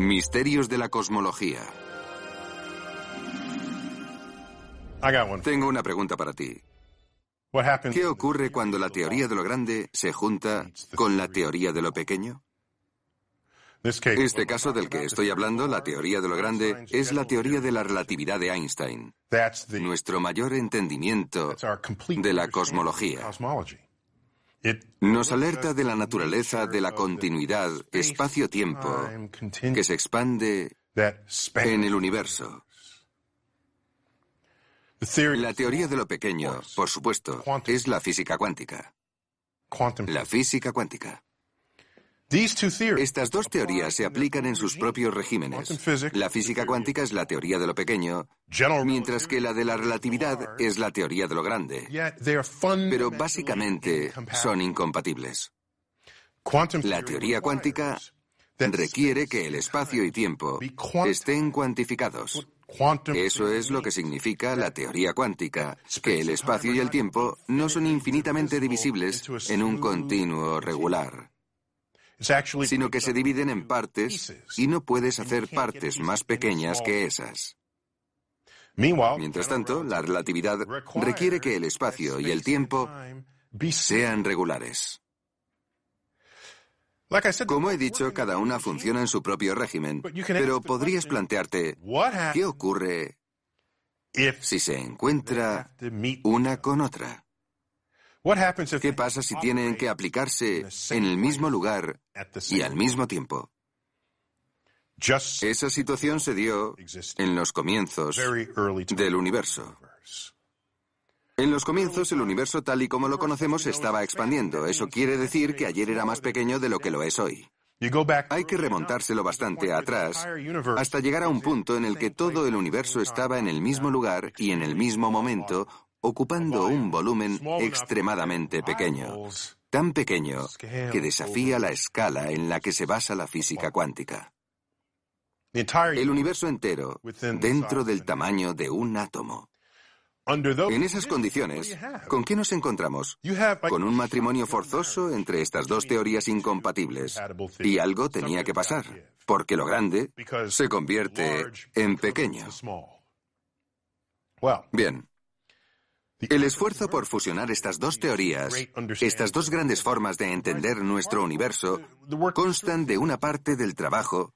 Misterios de la cosmología. Tengo una pregunta para ti. ¿Qué ocurre cuando la teoría de lo grande se junta con la teoría de lo pequeño? Este caso del que estoy hablando, la teoría de lo grande, es la teoría de la relatividad de Einstein, nuestro mayor entendimiento de la cosmología. Nos alerta de la naturaleza de la continuidad espacio-tiempo que se expande en el universo. La teoría de lo pequeño, por supuesto, es la física cuántica. La física cuántica. Estas dos teorías se aplican en sus propios regímenes. La física cuántica es la teoría de lo pequeño, mientras que la de la relatividad es la teoría de lo grande. Pero básicamente son incompatibles. La teoría cuántica requiere que el espacio y tiempo estén cuantificados. Eso es lo que significa la teoría cuántica, que el espacio y el tiempo no son infinitamente divisibles en un continuo regular, sino que se dividen en partes y no puedes hacer partes más pequeñas que esas. Mientras tanto, la relatividad requiere que el espacio y el tiempo sean regulares. Como he dicho, cada una funciona en su propio régimen, pero podrías plantearte, ¿qué ocurre si se encuentra una con otra? ¿Qué pasa si tienen que aplicarse en el mismo lugar y al mismo tiempo? Esa situación se dio en los comienzos del universo. En los comienzos, el universo tal y como lo conocemos estaba expandiendo. Eso quiere decir que ayer era más pequeño de lo que lo es hoy. Hay que remontárselo bastante atrás hasta llegar a un punto en el que todo el universo estaba en el mismo lugar y en el mismo momento, ocupando un volumen extremadamente pequeño. Tan pequeño que desafía la escala en la que se basa la física cuántica. El universo entero dentro del tamaño de un átomo. En esas condiciones, ¿con qué nos encontramos? Con un matrimonio forzoso entre estas dos teorías incompatibles. Y algo tenía que pasar, porque lo grande se convierte en pequeño. Bien. El esfuerzo por fusionar estas dos teorías, estas dos grandes formas de entender nuestro universo, constan de una parte del trabajo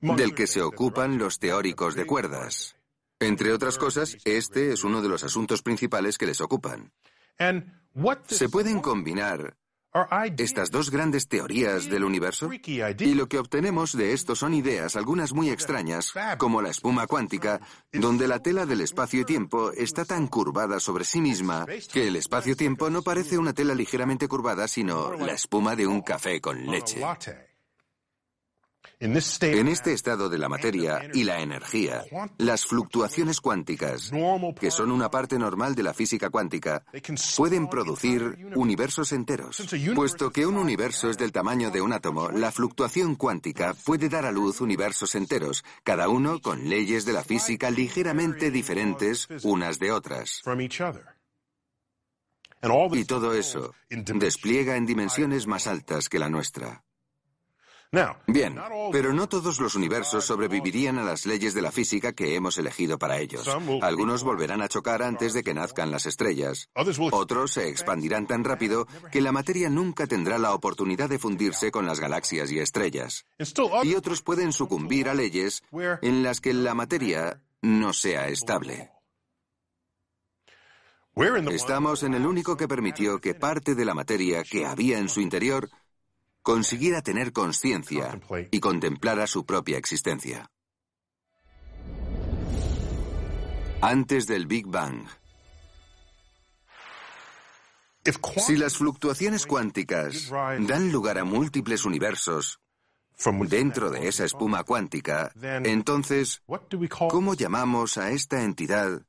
del que se ocupan los teóricos de cuerdas. Entre otras cosas, este es uno de los asuntos principales que les ocupan. ¿Se pueden combinar estas dos grandes teorías del universo? Y lo que obtenemos de esto son ideas, algunas muy extrañas, como la espuma cuántica, donde la tela del espacio y tiempo está tan curvada sobre sí misma que el espacio-tiempo no parece una tela ligeramente curvada, sino la espuma de un café con leche. En este estado de la materia y la energía, las fluctuaciones cuánticas, que son una parte normal de la física cuántica, pueden producir universos enteros. Puesto que un universo es del tamaño de un átomo, la fluctuación cuántica puede dar a luz universos enteros, cada uno con leyes de la física ligeramente diferentes unas de otras. Y todo eso despliega en dimensiones más altas que la nuestra. Bien, pero no todos los universos sobrevivirían a las leyes de la física que hemos elegido para ellos. Algunos volverán a chocar antes de que nazcan las estrellas. Otros se expandirán tan rápido que la materia nunca tendrá la oportunidad de fundirse con las galaxias y estrellas. Y otros pueden sucumbir a leyes en las que la materia no sea estable. Estamos en el único que permitió que parte de la materia que había en su interior consiguiera tener conciencia y contemplara su propia existencia. Antes del Big Bang. Si las fluctuaciones cuánticas dan lugar a múltiples universos dentro de esa espuma cuántica, entonces, ¿cómo llamamos a esta entidad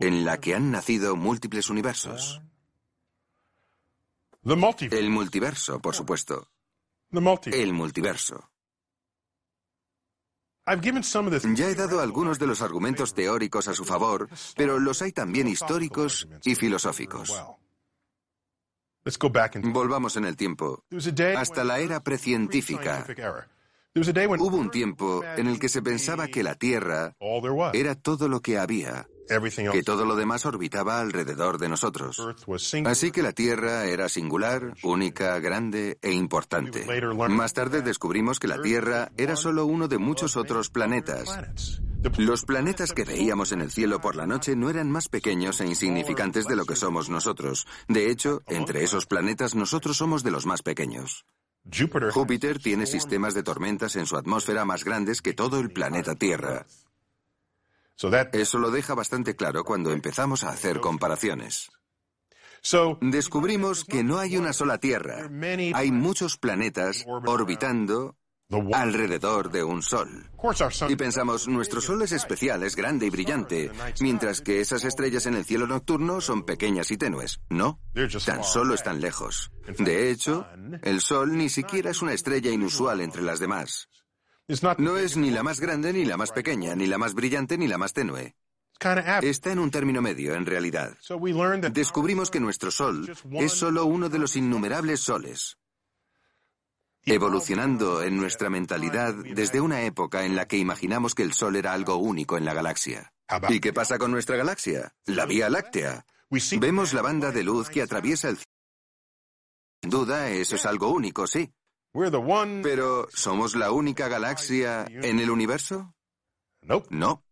en la que han nacido múltiples universos? El multiverso, por supuesto. El multiverso. Ya he dado algunos de los argumentos teóricos a su favor, pero los hay también históricos y filosóficos. Volvamos en el tiempo, hasta la era precientífica, Hubo un tiempo en el que se pensaba que la Tierra era todo lo que había, que todo lo demás orbitaba alrededor de nosotros. Así que la Tierra era singular, única, grande e importante. Más tarde descubrimos que la Tierra era solo uno de muchos otros planetas. Los planetas que veíamos en el cielo por la noche no eran más pequeños e insignificantes de lo que somos nosotros. De hecho, entre esos planetas nosotros somos de los más pequeños. Júpiter tiene sistemas de tormentas en su atmósfera más grandes que todo el planeta Tierra. Eso lo deja bastante claro cuando empezamos a hacer comparaciones. Descubrimos que no hay una sola Tierra. Hay muchos planetas orbitando alrededor de un sol. Y pensamos, nuestro sol es especial, es grande y brillante, mientras que esas estrellas en el cielo nocturno son pequeñas y tenues. No, tan solo están lejos. De hecho, el sol ni siquiera es una estrella inusual entre las demás. No es ni la más grande ni la más pequeña, ni la más brillante ni la más tenue. Está en un término medio, en realidad. Descubrimos que nuestro Sol es solo uno de los innumerables soles evolucionando en nuestra mentalidad desde una época en la que imaginamos que el Sol era algo único en la galaxia. ¿Y qué pasa con nuestra galaxia? La Vía Láctea. Vemos la banda de luz que atraviesa el cielo. Sin duda, eso es algo único, sí. Pero, ¿somos la única galaxia en el universo? No.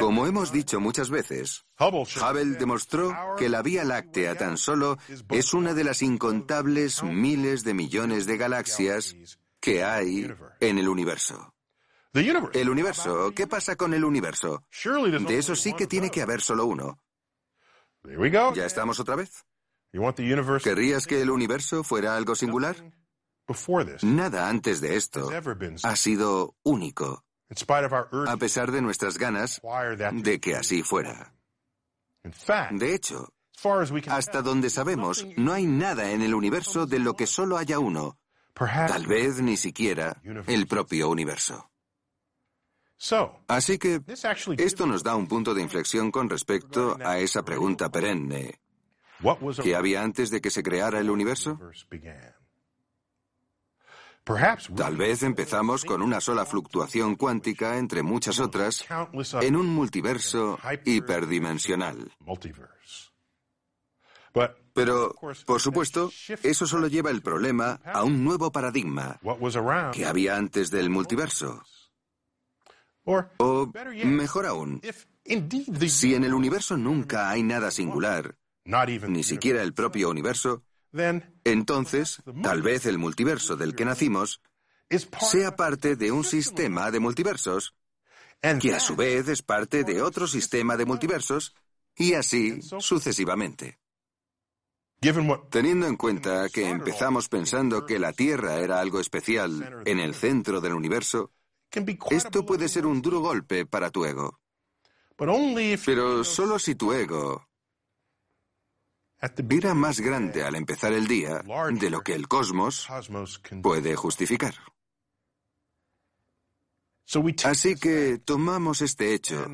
Como hemos dicho muchas veces, Hubble demostró que la Vía Láctea tan solo es una de las incontables miles de millones de galaxias que hay en el universo. El universo, ¿qué pasa con el universo? De eso sí que tiene que haber solo uno. ¿Ya estamos otra vez? ¿Querrías que el universo fuera algo singular? Nada antes de esto ha sido único a pesar de nuestras ganas de que así fuera. De hecho, hasta donde sabemos, no hay nada en el universo de lo que solo haya uno, tal vez ni siquiera el propio universo. Así que esto nos da un punto de inflexión con respecto a esa pregunta perenne. ¿Qué había antes de que se creara el universo? Tal vez empezamos con una sola fluctuación cuántica entre muchas otras en un multiverso hiperdimensional. Pero, por supuesto, eso solo lleva el problema a un nuevo paradigma que había antes del multiverso. O, mejor aún, si en el universo nunca hay nada singular, ni siquiera el propio universo, entonces, tal vez el multiverso del que nacimos sea parte de un sistema de multiversos, que a su vez es parte de otro sistema de multiversos, y así sucesivamente. Teniendo en cuenta que empezamos pensando que la Tierra era algo especial en el centro del universo, esto puede ser un duro golpe para tu ego. Pero solo si tu ego era más grande al empezar el día de lo que el cosmos puede justificar. Así que tomamos este hecho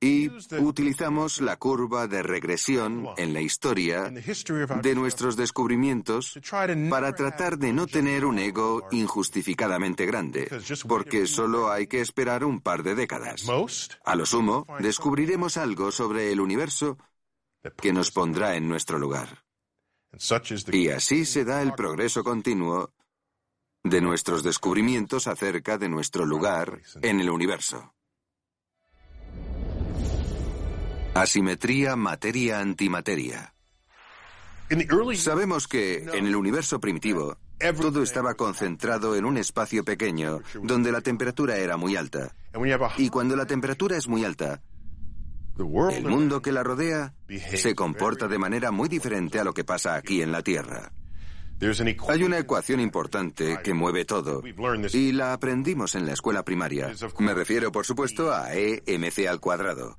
y utilizamos la curva de regresión en la historia de nuestros descubrimientos para tratar de no tener un ego injustificadamente grande, porque solo hay que esperar un par de décadas. A lo sumo, descubriremos algo sobre el universo que nos pondrá en nuestro lugar. Y así se da el progreso continuo de nuestros descubrimientos acerca de nuestro lugar en el universo. Asimetría materia-antimateria. Sabemos que en el universo primitivo todo estaba concentrado en un espacio pequeño donde la temperatura era muy alta. Y cuando la temperatura es muy alta, el mundo que la rodea se comporta de manera muy diferente a lo que pasa aquí en la Tierra. Hay una ecuación importante que mueve todo y la aprendimos en la escuela primaria. Me refiero, por supuesto, a EMC al cuadrado.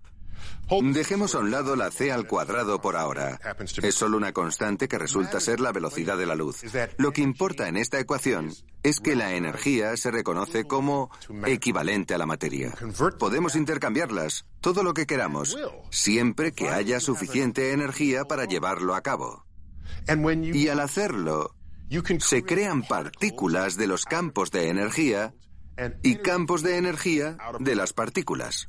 Dejemos a un lado la c al cuadrado por ahora. Es solo una constante que resulta ser la velocidad de la luz. Lo que importa en esta ecuación es que la energía se reconoce como equivalente a la materia. Podemos intercambiarlas, todo lo que queramos, siempre que haya suficiente energía para llevarlo a cabo. Y al hacerlo, se crean partículas de los campos de energía y campos de energía de las partículas.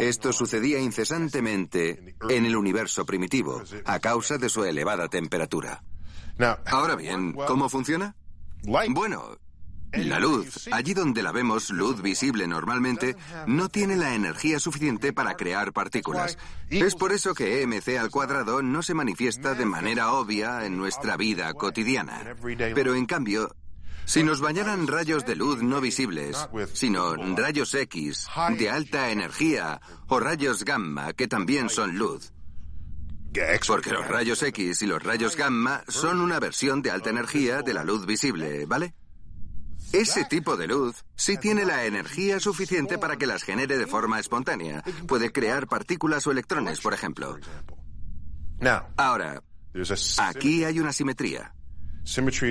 Esto sucedía incesantemente en el universo primitivo a causa de su elevada temperatura. Ahora bien, ¿cómo funciona? Bueno, la luz, allí donde la vemos, luz visible normalmente, no tiene la energía suficiente para crear partículas. Es por eso que EMC al cuadrado no se manifiesta de manera obvia en nuestra vida cotidiana. Pero en cambio, si nos bañaran rayos de luz no visibles, sino rayos X de alta energía o rayos gamma que también son luz, porque los rayos X y los rayos gamma son una versión de alta energía de la luz visible, ¿vale? Ese tipo de luz sí tiene la energía suficiente para que las genere de forma espontánea. Puede crear partículas o electrones, por ejemplo. Ahora, aquí hay una simetría.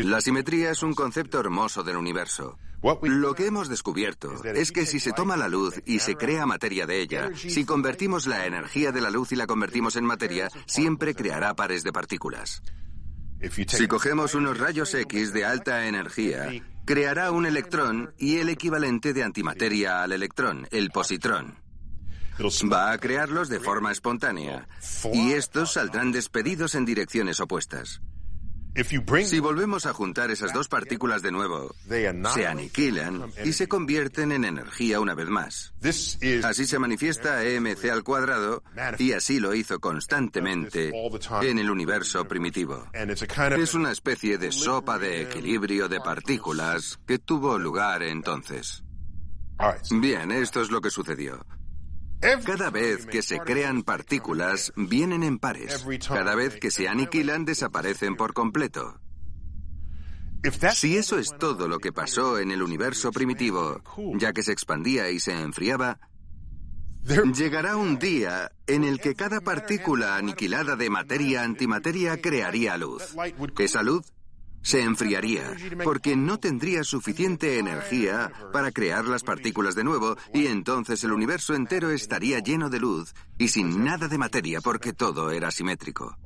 La simetría es un concepto hermoso del universo. Lo que hemos descubierto es que si se toma la luz y se crea materia de ella, si convertimos la energía de la luz y la convertimos en materia, siempre creará pares de partículas. Si cogemos unos rayos X de alta energía creará un electrón y el equivalente de antimateria al electrón, el positrón. Va a crearlos de forma espontánea y estos saldrán despedidos en direcciones opuestas. Si volvemos a juntar esas dos partículas de nuevo, se aniquilan y se convierten en energía una vez más. Así se manifiesta EMC al cuadrado y así lo hizo constantemente en el universo primitivo. Es una especie de sopa de equilibrio de partículas que tuvo lugar entonces. Bien, esto es lo que sucedió. Cada vez que se crean partículas, vienen en pares. Cada vez que se aniquilan, desaparecen por completo. Si eso es todo lo que pasó en el universo primitivo, ya que se expandía y se enfriaba, llegará un día en el que cada partícula aniquilada de materia-antimateria crearía luz. Esa luz se enfriaría porque no tendría suficiente energía para crear las partículas de nuevo y entonces el universo entero estaría lleno de luz y sin nada de materia porque todo era simétrico.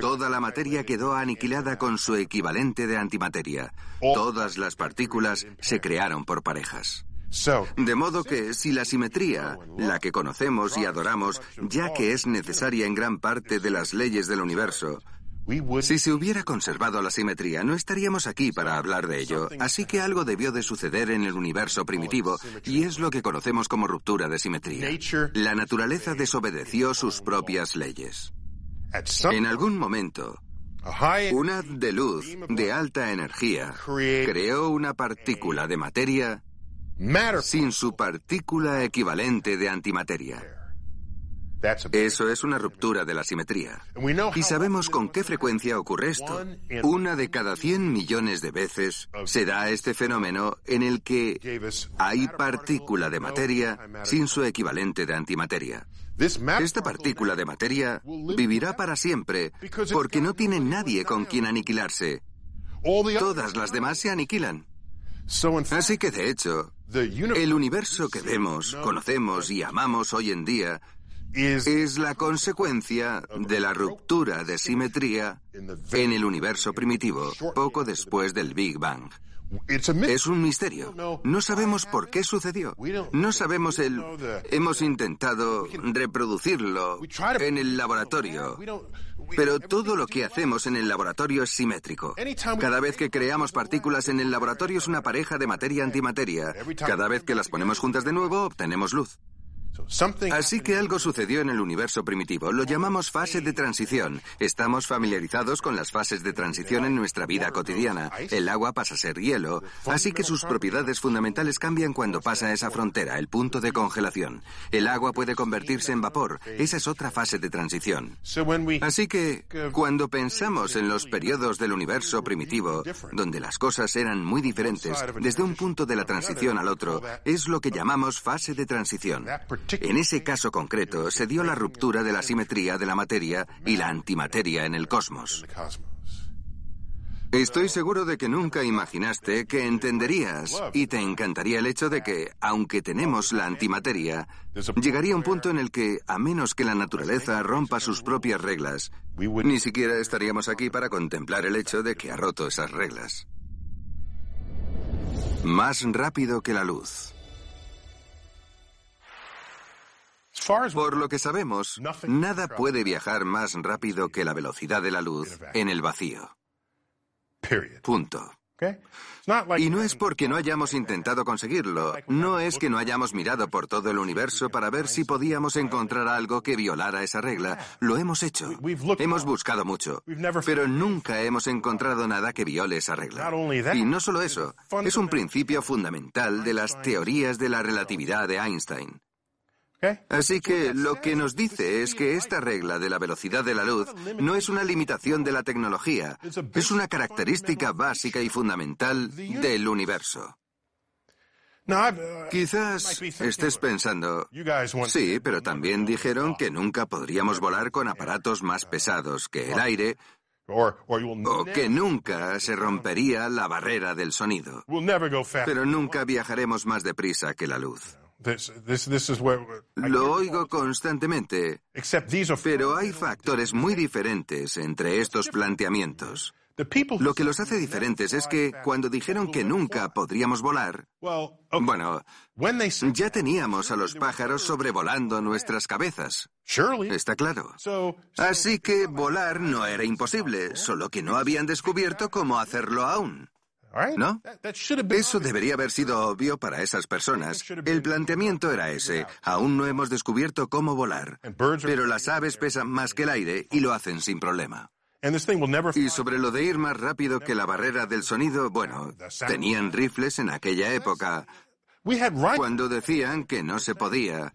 Toda la materia quedó aniquilada con su equivalente de antimateria. Todas las partículas se crearon por parejas. De modo que si la simetría, la que conocemos y adoramos, ya que es necesaria en gran parte de las leyes del universo, si se hubiera conservado la simetría, no estaríamos aquí para hablar de ello. Así que algo debió de suceder en el universo primitivo y es lo que conocemos como ruptura de simetría. La naturaleza desobedeció sus propias leyes. En algún momento, una haz de luz de alta energía creó una partícula de materia sin su partícula equivalente de antimateria. Eso es una ruptura de la simetría. Y sabemos con qué frecuencia ocurre esto. Una de cada 100 millones de veces se da este fenómeno en el que hay partícula de materia sin su equivalente de antimateria. Esta partícula de materia vivirá para siempre porque no tiene nadie con quien aniquilarse. Todas las demás se aniquilan. Así que, de hecho, el universo que vemos, conocemos y amamos hoy en día es la consecuencia de la ruptura de simetría en el universo primitivo poco después del Big Bang. Es un misterio. No sabemos por qué sucedió. No sabemos el... Hemos intentado reproducirlo en el laboratorio. Pero todo lo que hacemos en el laboratorio es simétrico. Cada vez que creamos partículas en el laboratorio es una pareja de materia-antimateria. Cada vez que las ponemos juntas de nuevo obtenemos luz. Así que algo sucedió en el universo primitivo. Lo llamamos fase de transición. Estamos familiarizados con las fases de transición en nuestra vida cotidiana. El agua pasa a ser hielo, así que sus propiedades fundamentales cambian cuando pasa esa frontera, el punto de congelación. El agua puede convertirse en vapor. Esa es otra fase de transición. Así que cuando pensamos en los periodos del universo primitivo, donde las cosas eran muy diferentes, desde un punto de la transición al otro, es lo que llamamos fase de transición. En ese caso concreto se dio la ruptura de la simetría de la materia y la antimateria en el cosmos. Estoy seguro de que nunca imaginaste que entenderías y te encantaría el hecho de que, aunque tenemos la antimateria, llegaría un punto en el que, a menos que la naturaleza rompa sus propias reglas, ni siquiera estaríamos aquí para contemplar el hecho de que ha roto esas reglas. Más rápido que la luz. Por lo que sabemos, nada puede viajar más rápido que la velocidad de la luz en el vacío. Punto. Y no es porque no hayamos intentado conseguirlo, no es que no hayamos mirado por todo el universo para ver si podíamos encontrar algo que violara esa regla. Lo hemos hecho. Hemos buscado mucho, pero nunca hemos encontrado nada que viole esa regla. Y no solo eso, es un principio fundamental de las teorías de la relatividad de Einstein. Así que lo que nos dice es que esta regla de la velocidad de la luz no es una limitación de la tecnología, es una característica básica y fundamental del universo. Quizás estés pensando, sí, pero también dijeron que nunca podríamos volar con aparatos más pesados que el aire o que nunca se rompería la barrera del sonido. Pero nunca viajaremos más deprisa que la luz. Lo oigo constantemente, pero hay factores muy diferentes entre estos planteamientos. Lo que los hace diferentes es que cuando dijeron que nunca podríamos volar, bueno, ya teníamos a los pájaros sobrevolando nuestras cabezas. Está claro. Así que volar no era imposible, solo que no habían descubierto cómo hacerlo aún. ¿No? Eso debería haber sido obvio para esas personas. El planteamiento era ese. Aún no hemos descubierto cómo volar. Pero las aves pesan más que el aire y lo hacen sin problema. Y sobre lo de ir más rápido que la barrera del sonido, bueno, tenían rifles en aquella época. Cuando decían que no se podía.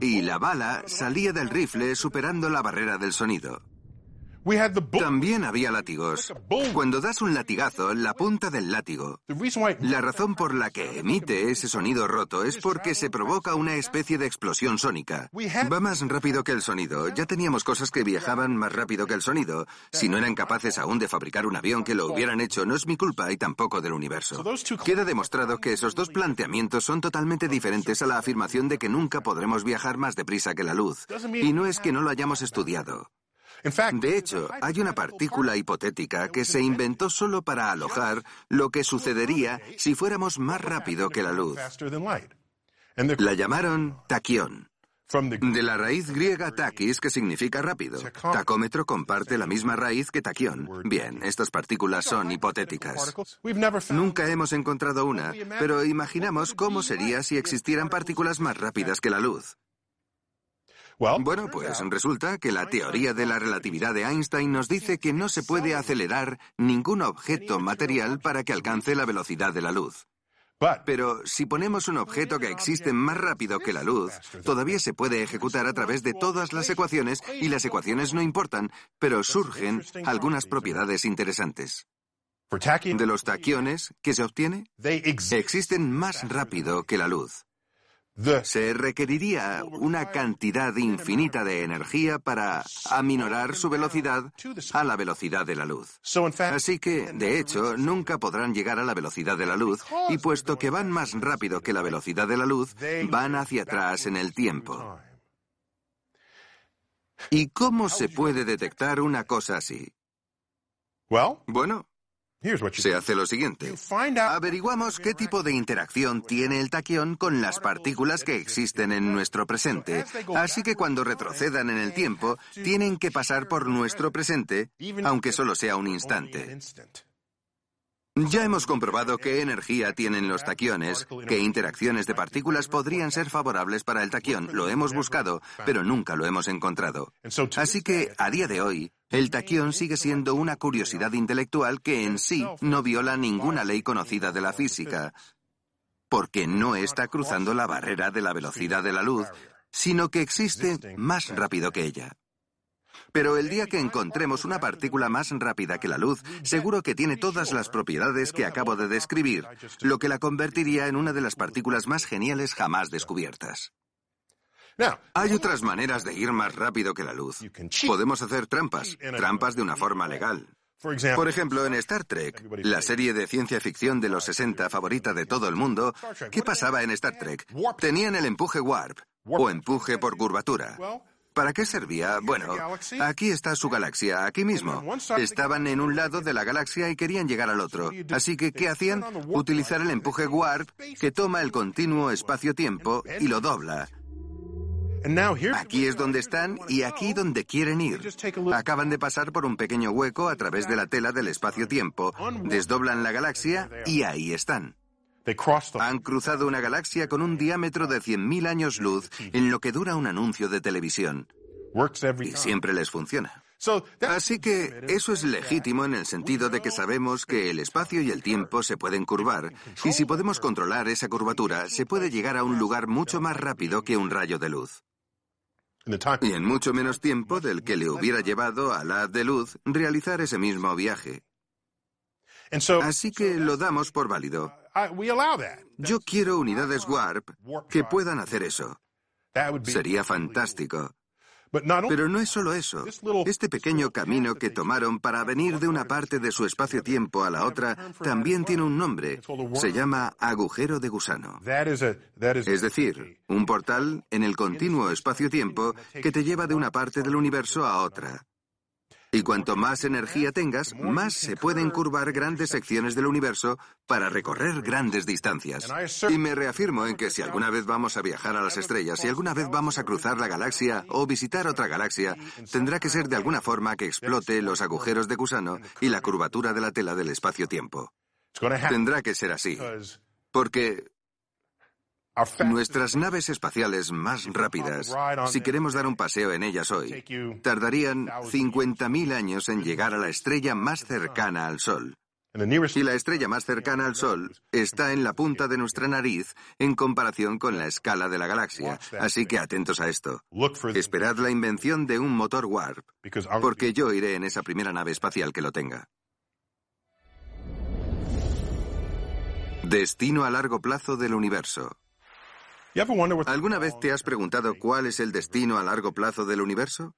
Y la bala salía del rifle superando la barrera del sonido. También había látigos. Cuando das un latigazo, la punta del látigo, la razón por la que emite ese sonido roto es porque se provoca una especie de explosión sónica. Va más rápido que el sonido. Ya teníamos cosas que viajaban más rápido que el sonido. Si no eran capaces aún de fabricar un avión que lo hubieran hecho, no es mi culpa y tampoco del universo. Queda demostrado que esos dos planteamientos son totalmente diferentes a la afirmación de que nunca podremos viajar más deprisa que la luz. Y no es que no lo hayamos estudiado. De hecho, hay una partícula hipotética que se inventó solo para alojar lo que sucedería si fuéramos más rápido que la luz. La llamaron taquión. De la raíz griega takis, que significa rápido. Tacómetro comparte la misma raíz que taquión. Bien, estas partículas son hipotéticas. Nunca hemos encontrado una, pero imaginamos cómo sería si existieran partículas más rápidas que la luz. Bueno, pues resulta que la teoría de la relatividad de Einstein nos dice que no se puede acelerar ningún objeto material para que alcance la velocidad de la luz. Pero si ponemos un objeto que existe más rápido que la luz, todavía se puede ejecutar a través de todas las ecuaciones y las ecuaciones no importan, pero surgen algunas propiedades interesantes. De los taquiones, ¿qué se obtiene? Existen más rápido que la luz. Se requeriría una cantidad infinita de energía para aminorar su velocidad a la velocidad de la luz. Así que, de hecho, nunca podrán llegar a la velocidad de la luz y puesto que van más rápido que la velocidad de la luz, van hacia atrás en el tiempo. ¿Y cómo se puede detectar una cosa así? Bueno, se hace lo siguiente. Averiguamos qué tipo de interacción tiene el taquión con las partículas que existen en nuestro presente. Así que cuando retrocedan en el tiempo, tienen que pasar por nuestro presente, aunque solo sea un instante. Ya hemos comprobado qué energía tienen los taquiones, qué interacciones de partículas podrían ser favorables para el taquión. Lo hemos buscado, pero nunca lo hemos encontrado. Así que, a día de hoy, el taquión sigue siendo una curiosidad intelectual que en sí no viola ninguna ley conocida de la física, porque no está cruzando la barrera de la velocidad de la luz, sino que existe más rápido que ella. Pero el día que encontremos una partícula más rápida que la luz, seguro que tiene todas las propiedades que acabo de describir, lo que la convertiría en una de las partículas más geniales jamás descubiertas. Hay otras maneras de ir más rápido que la luz. Podemos hacer trampas, trampas de una forma legal. Por ejemplo, en Star Trek, la serie de ciencia ficción de los 60 favorita de todo el mundo, ¿qué pasaba en Star Trek? Tenían el empuje warp o empuje por curvatura. ¿Para qué servía? Bueno, aquí está su galaxia, aquí mismo. Estaban en un lado de la galaxia y querían llegar al otro. Así que, ¿qué hacían? Utilizar el empuje warp que toma el continuo espacio-tiempo y lo dobla. Aquí es donde están y aquí donde quieren ir. Acaban de pasar por un pequeño hueco a través de la tela del espacio-tiempo, desdoblan la galaxia y ahí están. Han cruzado una galaxia con un diámetro de 100.000 años luz en lo que dura un anuncio de televisión. Y siempre les funciona. Así que eso es legítimo en el sentido de que sabemos que el espacio y el tiempo se pueden curvar, y si podemos controlar esa curvatura, se puede llegar a un lugar mucho más rápido que un rayo de luz y en mucho menos tiempo del que le hubiera llevado a la de luz realizar ese mismo viaje. Así que lo damos por válido. Yo quiero unidades Warp que puedan hacer eso. Sería fantástico. Pero no es solo eso. Este pequeño camino que tomaron para venir de una parte de su espacio-tiempo a la otra también tiene un nombre. Se llama agujero de gusano. Es decir, un portal en el continuo espacio-tiempo que te lleva de una parte del universo a otra. Y cuanto más energía tengas, más se pueden curvar grandes secciones del universo para recorrer grandes distancias. Y me reafirmo en que si alguna vez vamos a viajar a las estrellas, si alguna vez vamos a cruzar la galaxia o visitar otra galaxia, tendrá que ser de alguna forma que explote los agujeros de gusano y la curvatura de la tela del espacio-tiempo. Tendrá que ser así. Porque Nuestras naves espaciales más rápidas, si queremos dar un paseo en ellas hoy, tardarían 50.000 años en llegar a la estrella más cercana al Sol. Y la estrella más cercana al Sol está en la punta de nuestra nariz en comparación con la escala de la galaxia. Así que atentos a esto. Esperad la invención de un motor warp, porque yo iré en esa primera nave espacial que lo tenga. Destino a largo plazo del universo. ¿Alguna vez te has preguntado cuál es el destino a largo plazo del universo?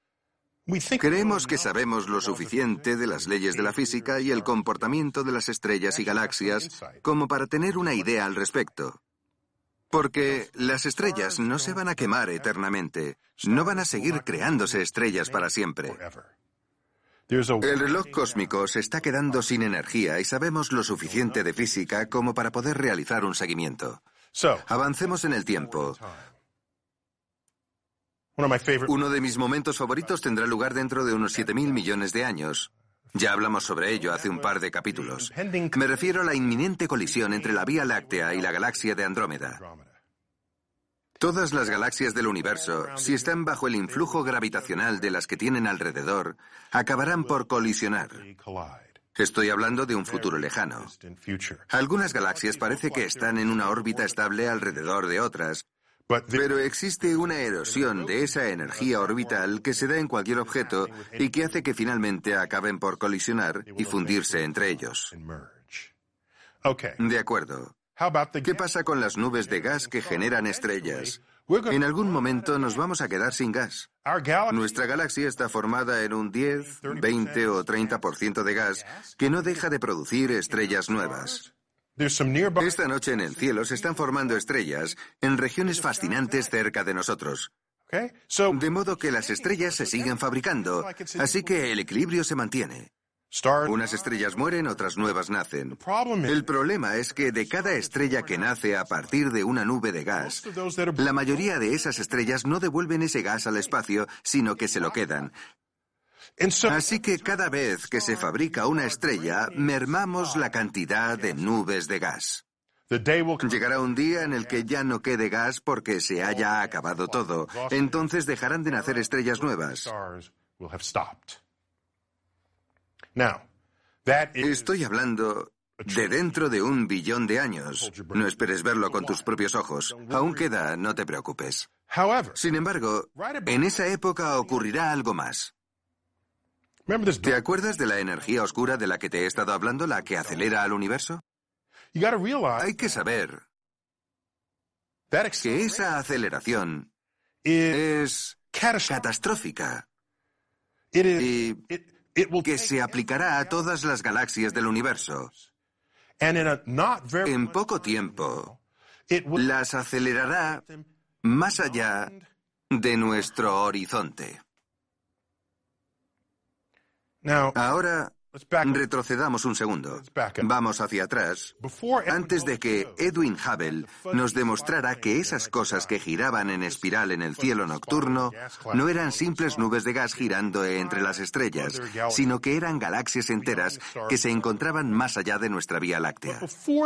Creemos que sabemos lo suficiente de las leyes de la física y el comportamiento de las estrellas y galaxias como para tener una idea al respecto. Porque las estrellas no se van a quemar eternamente, no van a seguir creándose estrellas para siempre. El reloj cósmico se está quedando sin energía y sabemos lo suficiente de física como para poder realizar un seguimiento. Avancemos en el tiempo. Uno de mis momentos favoritos tendrá lugar dentro de unos 7.000 millones de años. Ya hablamos sobre ello hace un par de capítulos. Me refiero a la inminente colisión entre la Vía Láctea y la galaxia de Andrómeda. Todas las galaxias del universo, si están bajo el influjo gravitacional de las que tienen alrededor, acabarán por colisionar. Estoy hablando de un futuro lejano. Algunas galaxias parece que están en una órbita estable alrededor de otras, pero existe una erosión de esa energía orbital que se da en cualquier objeto y que hace que finalmente acaben por colisionar y fundirse entre ellos. De acuerdo. ¿Qué pasa con las nubes de gas que generan estrellas? En algún momento nos vamos a quedar sin gas. Nuestra galaxia está formada en un 10, 20 o 30% de gas que no deja de producir estrellas nuevas. Esta noche en el cielo se están formando estrellas en regiones fascinantes cerca de nosotros. De modo que las estrellas se siguen fabricando, así que el equilibrio se mantiene. Unas estrellas mueren, otras nuevas nacen. El problema es que de cada estrella que nace a partir de una nube de gas, la mayoría de esas estrellas no devuelven ese gas al espacio, sino que se lo quedan. Así que cada vez que se fabrica una estrella, mermamos la cantidad de nubes de gas. Llegará un día en el que ya no quede gas porque se haya acabado todo. Entonces dejarán de nacer estrellas nuevas. Estoy hablando de dentro de un billón de años. No esperes verlo con tus propios ojos. Aún queda, no te preocupes. Sin embargo, en esa época ocurrirá algo más. ¿Te acuerdas de la energía oscura de la que te he estado hablando, la que acelera al universo? Hay que saber que esa aceleración es catastrófica. Y que se aplicará a todas las galaxias del universo. En poco tiempo, las acelerará más allá de nuestro horizonte. Ahora Retrocedamos un segundo. Vamos hacia atrás. Antes de que Edwin Hubble nos demostrara que esas cosas que giraban en espiral en el cielo nocturno no eran simples nubes de gas girando entre las estrellas, sino que eran galaxias enteras que se encontraban más allá de nuestra Vía Láctea.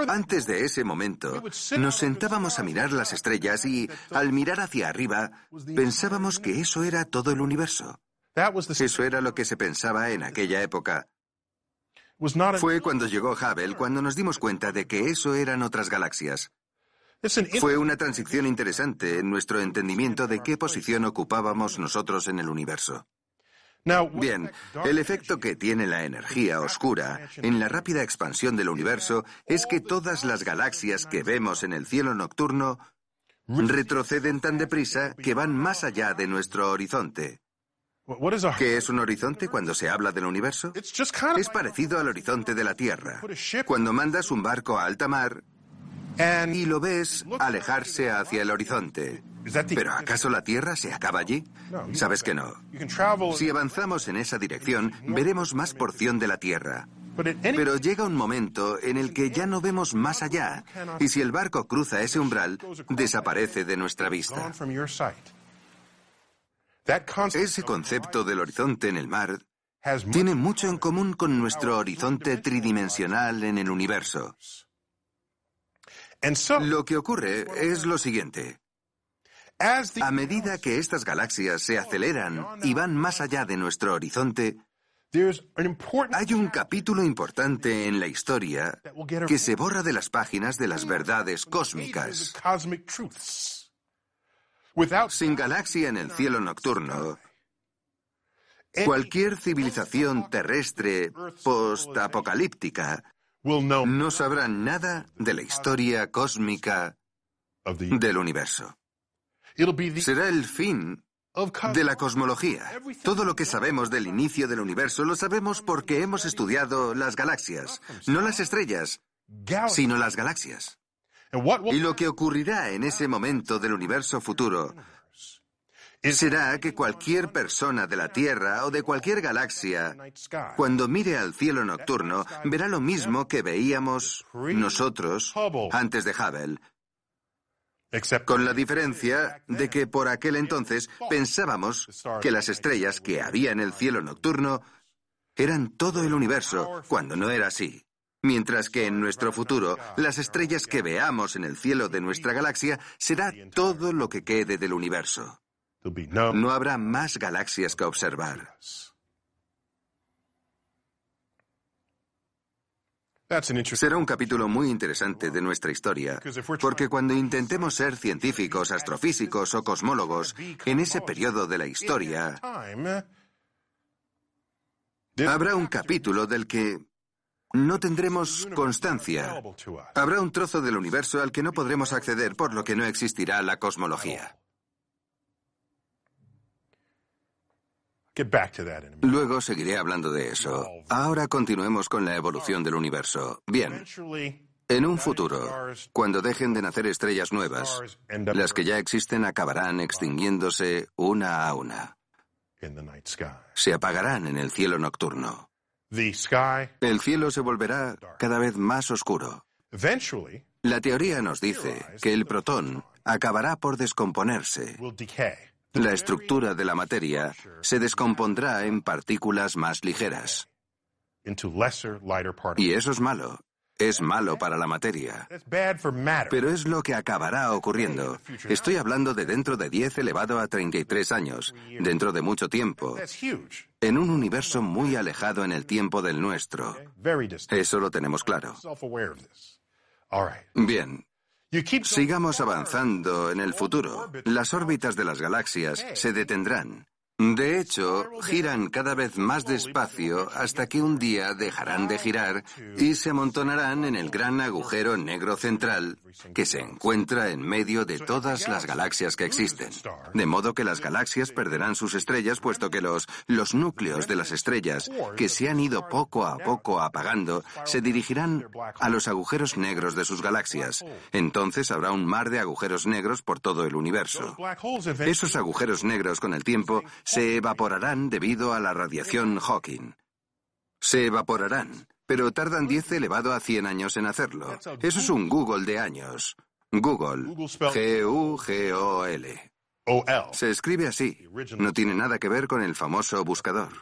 Antes de ese momento, nos sentábamos a mirar las estrellas y, al mirar hacia arriba, pensábamos que eso era todo el universo. Eso era lo que se pensaba en aquella época. Fue cuando llegó Hubble cuando nos dimos cuenta de que eso eran otras galaxias. Fue una transición interesante en nuestro entendimiento de qué posición ocupábamos nosotros en el universo. Bien, el efecto que tiene la energía oscura en la rápida expansión del universo es que todas las galaxias que vemos en el cielo nocturno retroceden tan deprisa que van más allá de nuestro horizonte. ¿Qué es un horizonte cuando se habla del universo? Es parecido al horizonte de la Tierra. Cuando mandas un barco a alta mar y lo ves alejarse hacia el horizonte. ¿Pero acaso la Tierra se acaba allí? Sabes que no. Si avanzamos en esa dirección, veremos más porción de la Tierra. Pero llega un momento en el que ya no vemos más allá, y si el barco cruza ese umbral, desaparece de nuestra vista. Ese concepto del horizonte en el mar tiene mucho en común con nuestro horizonte tridimensional en el universo. Lo que ocurre es lo siguiente. A medida que estas galaxias se aceleran y van más allá de nuestro horizonte, hay un capítulo importante en la historia que se borra de las páginas de las verdades cósmicas. Sin galaxia en el cielo nocturno, cualquier civilización terrestre post-apocalíptica no sabrá nada de la historia cósmica del universo. Será el fin de la cosmología. Todo lo que sabemos del inicio del universo lo sabemos porque hemos estudiado las galaxias, no las estrellas, sino las galaxias. Y lo que ocurrirá en ese momento del universo futuro será que cualquier persona de la Tierra o de cualquier galaxia, cuando mire al cielo nocturno, verá lo mismo que veíamos nosotros antes de Hubble, con la diferencia de que por aquel entonces pensábamos que las estrellas que había en el cielo nocturno eran todo el universo, cuando no era así. Mientras que en nuestro futuro, las estrellas que veamos en el cielo de nuestra galaxia será todo lo que quede del universo. No habrá más galaxias que observar. Será un capítulo muy interesante de nuestra historia, porque cuando intentemos ser científicos, astrofísicos o cosmólogos en ese periodo de la historia, habrá un capítulo del que no tendremos constancia. Habrá un trozo del universo al que no podremos acceder, por lo que no existirá la cosmología. Luego seguiré hablando de eso. Ahora continuemos con la evolución del universo. Bien. En un futuro, cuando dejen de nacer estrellas nuevas, las que ya existen acabarán extinguiéndose una a una. Se apagarán en el cielo nocturno. El cielo se volverá cada vez más oscuro. La teoría nos dice que el protón acabará por descomponerse. La estructura de la materia se descompondrá en partículas más ligeras. Y eso es malo. Es malo para la materia. Pero es lo que acabará ocurriendo. Estoy hablando de dentro de 10 elevado a 33 años, dentro de mucho tiempo, en un universo muy alejado en el tiempo del nuestro. Eso lo tenemos claro. Bien. Sigamos avanzando en el futuro. Las órbitas de las galaxias se detendrán. De hecho, giran cada vez más despacio hasta que un día dejarán de girar y se amontonarán en el gran agujero negro central que se encuentra en medio de todas las galaxias que existen. De modo que las galaxias perderán sus estrellas puesto que los, los núcleos de las estrellas, que se han ido poco a poco apagando, se dirigirán a los agujeros negros de sus galaxias. Entonces habrá un mar de agujeros negros por todo el universo. Esos agujeros negros con el tiempo se evaporarán debido a la radiación Hawking. Se evaporarán, pero tardan 10 elevado a 100 años en hacerlo. Eso es un Google de años. Google. G-U-G-O-L. Se escribe así. No tiene nada que ver con el famoso buscador.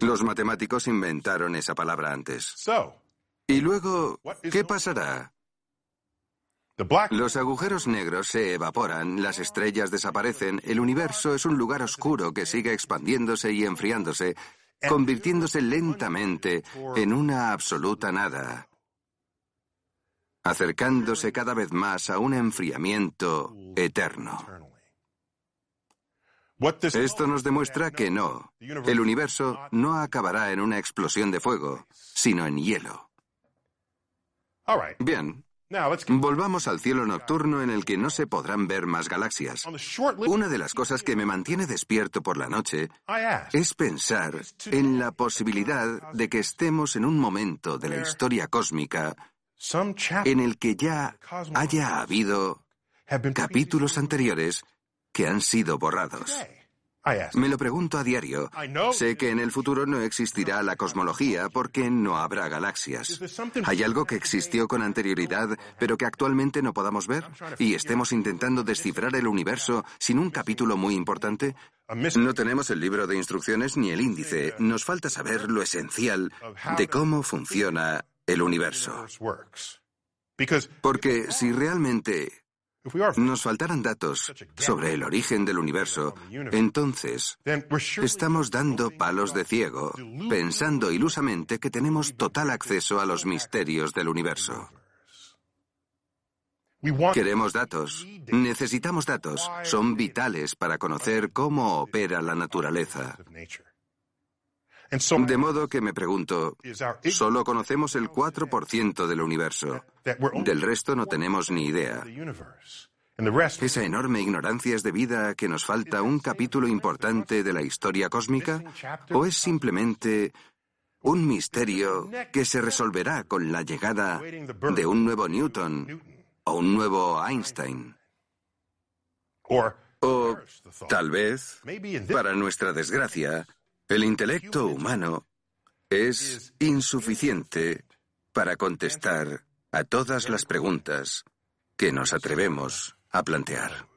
Los matemáticos inventaron esa palabra antes. Y luego, ¿qué pasará? Los agujeros negros se evaporan, las estrellas desaparecen, el universo es un lugar oscuro que sigue expandiéndose y enfriándose, convirtiéndose lentamente en una absoluta nada, acercándose cada vez más a un enfriamiento eterno. Esto nos demuestra que no, el universo no acabará en una explosión de fuego, sino en hielo. Bien, Volvamos al cielo nocturno en el que no se podrán ver más galaxias. Una de las cosas que me mantiene despierto por la noche es pensar en la posibilidad de que estemos en un momento de la historia cósmica en el que ya haya habido capítulos anteriores que han sido borrados. Me lo pregunto a diario. Sé que en el futuro no existirá la cosmología porque no habrá galaxias. ¿Hay algo que existió con anterioridad pero que actualmente no podamos ver? ¿Y estemos intentando descifrar el universo sin un capítulo muy importante? No tenemos el libro de instrucciones ni el índice. Nos falta saber lo esencial de cómo funciona el universo. Porque si realmente nos faltaran datos sobre el origen del universo, entonces estamos dando palos de ciego, pensando ilusamente que tenemos total acceso a los misterios del universo. Queremos datos, necesitamos datos, son vitales para conocer cómo opera la naturaleza. De modo que me pregunto, solo conocemos el 4% del universo. Del resto no tenemos ni idea. ¿Esa enorme ignorancia es debida a que nos falta un capítulo importante de la historia cósmica? ¿O es simplemente un misterio que se resolverá con la llegada de un nuevo Newton o un nuevo Einstein? O tal vez, para nuestra desgracia, el intelecto humano es insuficiente para contestar a todas las preguntas que nos atrevemos a plantear.